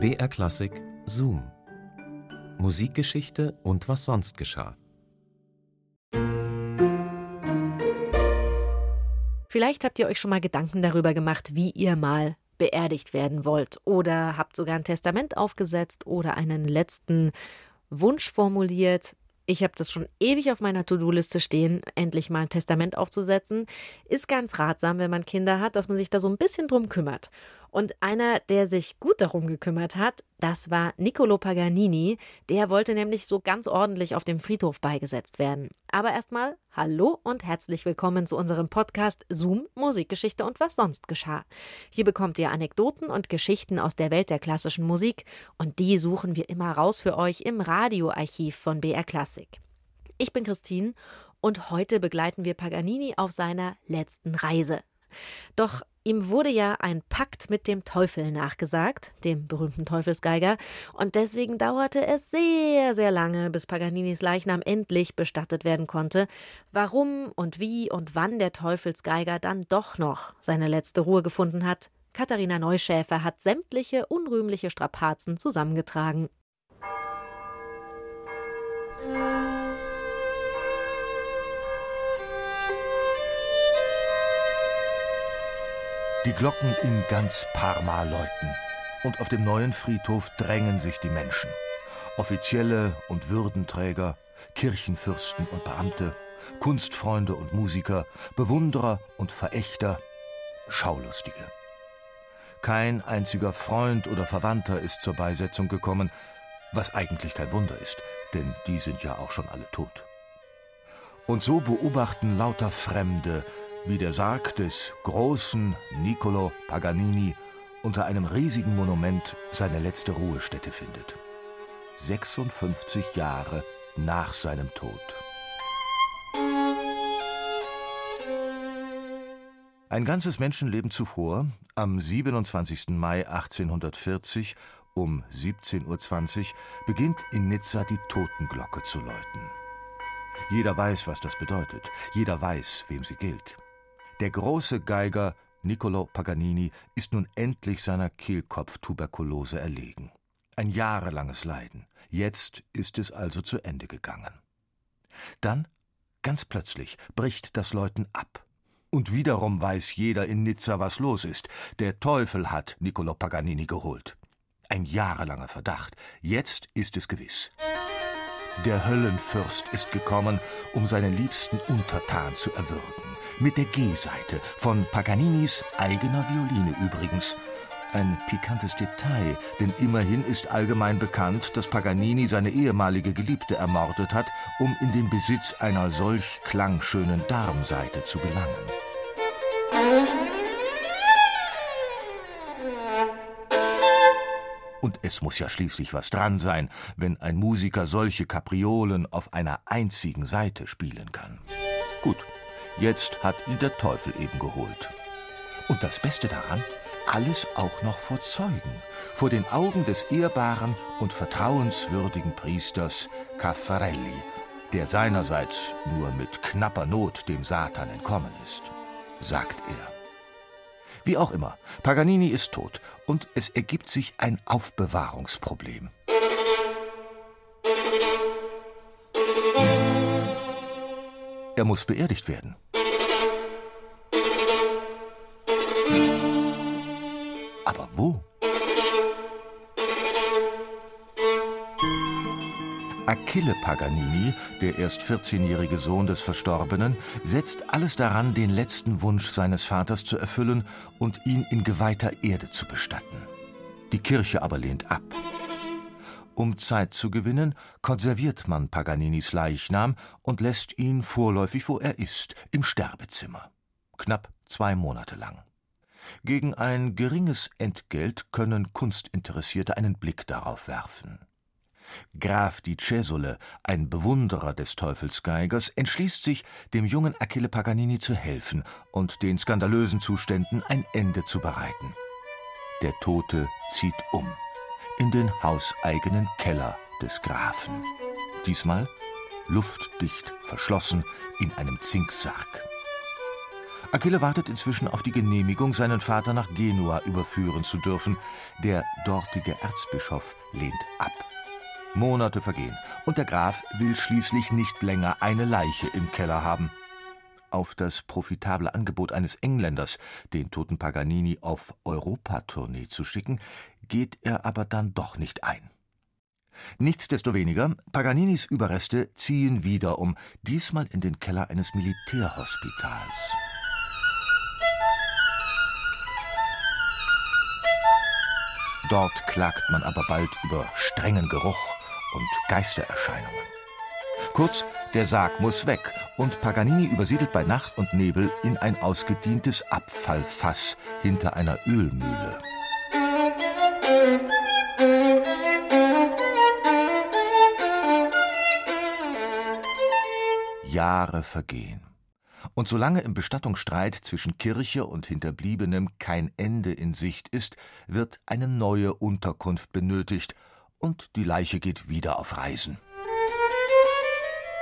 BR Klassik Zoom. Musikgeschichte und was sonst geschah. Vielleicht habt ihr euch schon mal Gedanken darüber gemacht, wie ihr mal beerdigt werden wollt oder habt sogar ein Testament aufgesetzt oder einen letzten Wunsch formuliert. Ich habe das schon ewig auf meiner To-Do-Liste stehen, endlich mal ein Testament aufzusetzen. Ist ganz ratsam, wenn man Kinder hat, dass man sich da so ein bisschen drum kümmert. Und einer, der sich gut darum gekümmert hat, das war Niccolo Paganini. Der wollte nämlich so ganz ordentlich auf dem Friedhof beigesetzt werden. Aber erstmal hallo und herzlich willkommen zu unserem Podcast Zoom Musikgeschichte und was sonst geschah. Hier bekommt ihr Anekdoten und Geschichten aus der Welt der klassischen Musik und die suchen wir immer raus für euch im Radioarchiv von BR Classic. Ich bin Christine und heute begleiten wir Paganini auf seiner letzten Reise. Doch ihm wurde ja ein Pakt mit dem Teufel nachgesagt, dem berühmten Teufelsgeiger, und deswegen dauerte es sehr, sehr lange, bis Paganinis Leichnam endlich bestattet werden konnte. Warum und wie und wann der Teufelsgeiger dann doch noch seine letzte Ruhe gefunden hat, Katharina Neuschäfer hat sämtliche unrühmliche Strapazen zusammengetragen. Die Glocken in ganz Parma läuten. Und auf dem neuen Friedhof drängen sich die Menschen. Offizielle und Würdenträger, Kirchenfürsten und Beamte, Kunstfreunde und Musiker, Bewunderer und Verächter, Schaulustige. Kein einziger Freund oder Verwandter ist zur Beisetzung gekommen, was eigentlich kein Wunder ist, denn die sind ja auch schon alle tot. Und so beobachten lauter Fremde, wie der Sarg des großen Niccolo Paganini unter einem riesigen Monument seine letzte Ruhestätte findet. 56 Jahre nach seinem Tod. Ein ganzes Menschenleben zuvor, am 27. Mai 1840 um 17.20 Uhr, beginnt in Nizza die Totenglocke zu läuten. Jeder weiß, was das bedeutet. Jeder weiß, wem sie gilt. Der große Geiger Niccolo Paganini ist nun endlich seiner Kehlkopftuberkulose erlegen. Ein jahrelanges Leiden. Jetzt ist es also zu Ende gegangen. Dann, ganz plötzlich, bricht das Läuten ab. Und wiederum weiß jeder in Nizza, was los ist. Der Teufel hat Niccolo Paganini geholt. Ein jahrelanger Verdacht. Jetzt ist es gewiss. Der Höllenfürst ist gekommen, um seinen liebsten Untertan zu erwürgen mit der G-Seite von Paganinis eigener Violine übrigens. Ein pikantes Detail, denn immerhin ist allgemein bekannt, dass Paganini seine ehemalige Geliebte ermordet hat, um in den Besitz einer solch klangschönen Darmseite zu gelangen. Und es muss ja schließlich was dran sein, wenn ein Musiker solche Kapriolen auf einer einzigen Seite spielen kann. Gut, Jetzt hat ihn der Teufel eben geholt. Und das Beste daran, alles auch noch vor Zeugen, vor den Augen des ehrbaren und vertrauenswürdigen Priesters Caffarelli, der seinerseits nur mit knapper Not dem Satan entkommen ist, sagt er. Wie auch immer, Paganini ist tot und es ergibt sich ein Aufbewahrungsproblem. Er muss beerdigt werden. Aber wo? Achille Paganini, der erst 14-jährige Sohn des Verstorbenen, setzt alles daran, den letzten Wunsch seines Vaters zu erfüllen und ihn in geweihter Erde zu bestatten. Die Kirche aber lehnt ab. Um Zeit zu gewinnen, konserviert man Paganinis Leichnam und lässt ihn vorläufig, wo er ist, im Sterbezimmer. Knapp zwei Monate lang. Gegen ein geringes Entgelt können Kunstinteressierte einen Blick darauf werfen. Graf di Cesole, ein Bewunderer des Teufelsgeigers, entschließt sich, dem jungen Achille Paganini zu helfen und den skandalösen Zuständen ein Ende zu bereiten. Der Tote zieht um in den hauseigenen Keller des Grafen. Diesmal luftdicht verschlossen in einem Zinksarg. Achille wartet inzwischen auf die Genehmigung, seinen Vater nach Genua überführen zu dürfen. Der dortige Erzbischof lehnt ab. Monate vergehen und der Graf will schließlich nicht länger eine Leiche im Keller haben. Auf das profitable Angebot eines Engländers, den toten Paganini auf Europatournee zu schicken, geht er aber dann doch nicht ein. Nichtsdestoweniger, Paganinis Überreste ziehen wieder um, diesmal in den Keller eines Militärhospitals. Dort klagt man aber bald über strengen Geruch und Geistererscheinungen. Kurz, der Sarg muss weg und Paganini übersiedelt bei Nacht und Nebel in ein ausgedientes Abfallfass hinter einer Ölmühle. Jahre vergehen. Und solange im Bestattungsstreit zwischen Kirche und Hinterbliebenem kein Ende in Sicht ist, wird eine neue Unterkunft benötigt und die Leiche geht wieder auf Reisen.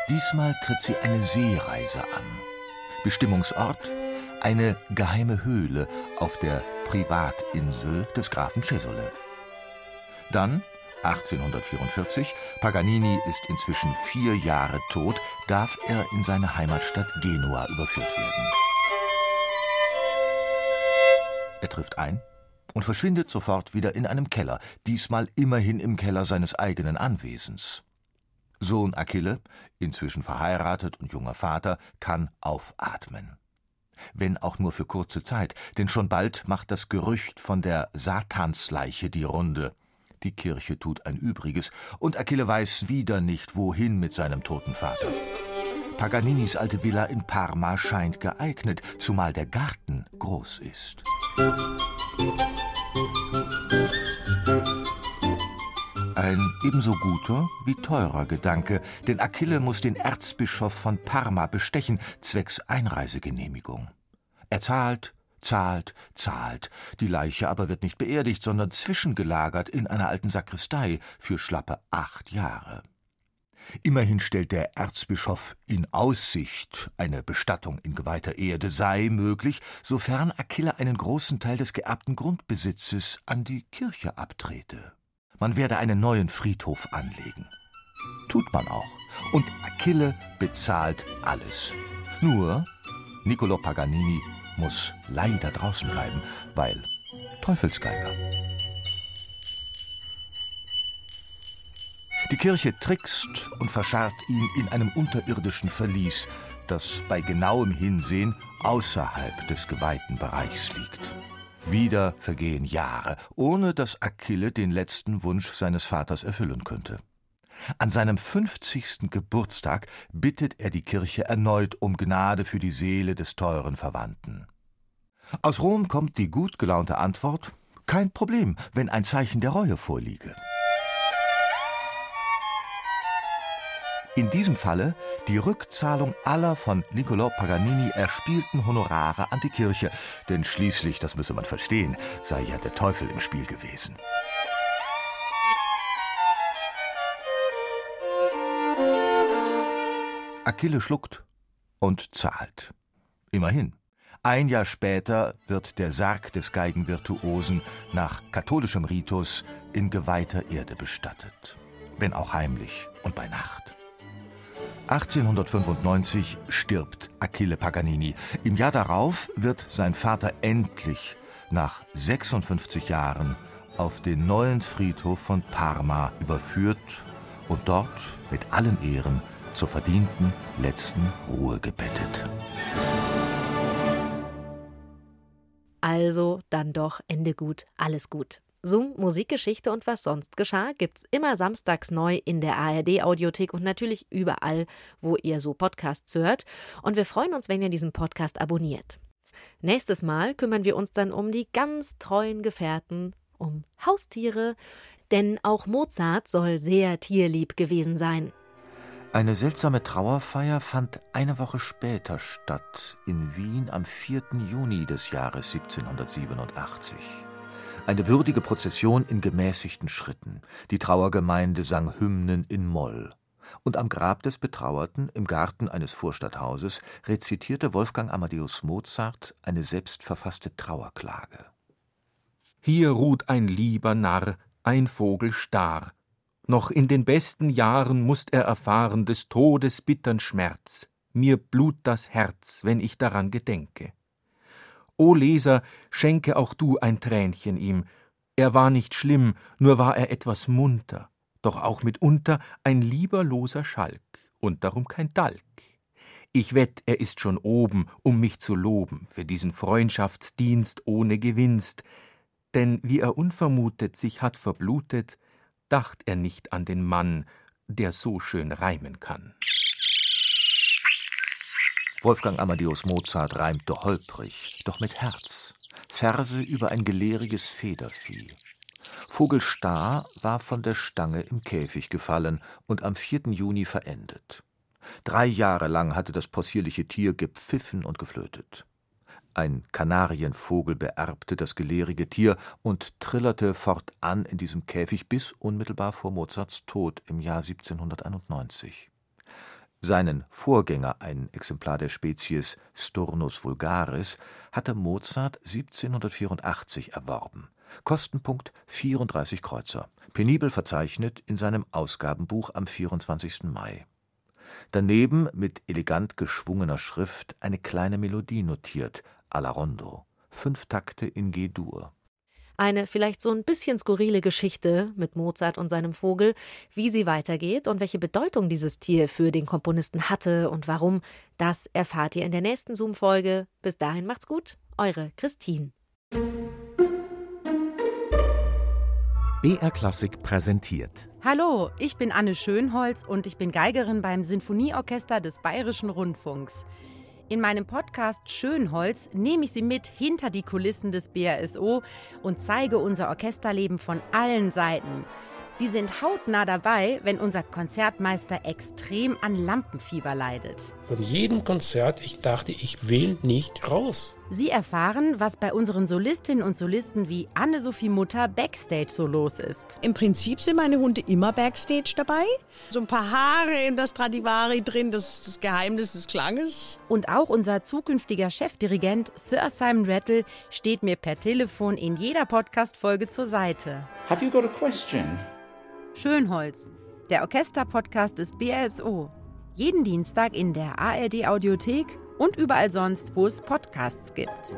Diesmal tritt sie eine Seereise an. Bestimmungsort eine geheime Höhle auf der Privatinsel des Grafen Cesole. Dann 1844, Paganini ist inzwischen vier Jahre tot, darf er in seine Heimatstadt Genua überführt werden. Er trifft ein und verschwindet sofort wieder in einem Keller, diesmal immerhin im Keller seines eigenen Anwesens. Sohn Achille, inzwischen verheiratet und junger Vater, kann aufatmen. Wenn auch nur für kurze Zeit, denn schon bald macht das Gerücht von der Satansleiche die Runde. Die Kirche tut ein Übriges, und Achille weiß wieder nicht, wohin mit seinem toten Vater. Paganinis alte Villa in Parma scheint geeignet, zumal der Garten groß ist. Ein ebenso guter wie teurer Gedanke, denn Achille muss den Erzbischof von Parma bestechen, zwecks Einreisegenehmigung. Er zahlt, zahlt, zahlt. Die Leiche aber wird nicht beerdigt, sondern zwischengelagert in einer alten Sakristei für schlappe acht Jahre. Immerhin stellt der Erzbischof in Aussicht, eine Bestattung in geweihter Erde sei möglich, sofern Achille einen großen Teil des geerbten Grundbesitzes an die Kirche abtrete. Man werde einen neuen Friedhof anlegen. Tut man auch. Und Achille bezahlt alles. Nur Niccolo Paganini muss leider draußen bleiben, weil Teufelsgeiger. Die Kirche trickst und verscharrt ihn in einem unterirdischen Verlies, das bei genauem Hinsehen außerhalb des geweihten Bereichs liegt. Wieder vergehen Jahre, ohne dass Achille den letzten Wunsch seines Vaters erfüllen könnte. An seinem fünfzigsten Geburtstag bittet er die Kirche erneut um Gnade für die Seele des teuren Verwandten. Aus Rom kommt die gut gelaunte Antwort Kein Problem, wenn ein Zeichen der Reue vorliege. In diesem Falle die Rückzahlung aller von Niccolò Paganini erspielten Honorare an die Kirche, denn schließlich, das müsse man verstehen, sei ja der Teufel im Spiel gewesen. Achille schluckt und zahlt. Immerhin. Ein Jahr später wird der Sarg des Geigenvirtuosen nach katholischem Ritus in geweihter Erde bestattet, wenn auch heimlich und bei Nacht. 1895 stirbt Achille Paganini. Im Jahr darauf wird sein Vater endlich nach 56 Jahren auf den neuen Friedhof von Parma überführt und dort mit allen Ehren zur verdienten letzten Ruhe gebettet. Also dann doch Ende gut, alles gut. Zoom, Musikgeschichte und was sonst geschah, gibt's immer samstags neu in der ARD Audiothek und natürlich überall, wo ihr so Podcasts hört. Und wir freuen uns, wenn ihr diesen Podcast abonniert. Nächstes Mal kümmern wir uns dann um die ganz treuen Gefährten, um Haustiere, denn auch Mozart soll sehr tierlieb gewesen sein. Eine seltsame Trauerfeier fand eine Woche später statt, in Wien am 4. Juni des Jahres 1787. Eine würdige Prozession in gemäßigten Schritten. Die Trauergemeinde sang Hymnen in Moll. und am Grab des Betrauerten im Garten eines Vorstadthauses rezitierte Wolfgang Amadeus Mozart eine selbstverfasste Trauerklage. Hier ruht ein lieber Narr, ein Vogel starr. Noch in den besten Jahren musst er erfahren des Todes bittern Schmerz. Mir blut das Herz, wenn ich daran gedenke. O Leser, schenke auch du ein Tränchen ihm. Er war nicht schlimm, nur war er etwas munter doch auch mitunter ein lieberloser Schalk und darum kein Dalk. Ich wett, er ist schon oben, um mich zu loben für diesen Freundschaftsdienst ohne Gewinst, denn wie er unvermutet sich hat verblutet, dacht er nicht an den Mann, der so schön reimen kann. Wolfgang Amadeus Mozart reimte holprig, doch mit Herz, Verse über ein gelehriges Federvieh. Vogel Star war von der Stange im Käfig gefallen und am 4. Juni verendet. Drei Jahre lang hatte das possierliche Tier gepfiffen und geflötet. Ein Kanarienvogel beerbte das gelehrige Tier und trillerte fortan in diesem Käfig bis unmittelbar vor Mozarts Tod im Jahr 1791. Seinen Vorgänger, ein Exemplar der Spezies Sturnus vulgaris, hatte Mozart 1784 erworben Kostenpunkt 34 Kreuzer, penibel verzeichnet in seinem Ausgabenbuch am 24. Mai. Daneben mit elegant geschwungener Schrift eine kleine Melodie notiert, alla rondo, fünf Takte in G-Dur. Eine vielleicht so ein bisschen skurrile Geschichte mit Mozart und seinem Vogel, wie sie weitergeht und welche Bedeutung dieses Tier für den Komponisten hatte und warum, das erfahrt ihr in der nächsten Zoom-Folge. Bis dahin macht's gut, eure Christine. BR Klassik präsentiert. Hallo, ich bin Anne Schönholz und ich bin Geigerin beim Sinfonieorchester des Bayerischen Rundfunks. In meinem Podcast Schönholz nehme ich Sie mit hinter die Kulissen des BRSO und zeige unser Orchesterleben von allen Seiten. Sie sind hautnah dabei, wenn unser Konzertmeister extrem an Lampenfieber leidet. Von jedem Konzert, ich dachte, ich will nicht raus. Sie erfahren, was bei unseren Solistinnen und Solisten wie Anne-Sophie Mutter Backstage so los ist. Im Prinzip sind meine Hunde immer Backstage dabei. So ein paar Haare in der Stradivari drin, das ist das Geheimnis des Klanges. Und auch unser zukünftiger Chefdirigent Sir Simon Rattle steht mir per Telefon in jeder Podcast-Folge zur Seite. Have you got a question? Schönholz, der Orchesterpodcast des BRSO. Jeden Dienstag in der ARD Audiothek und überall sonst, wo es Podcasts gibt.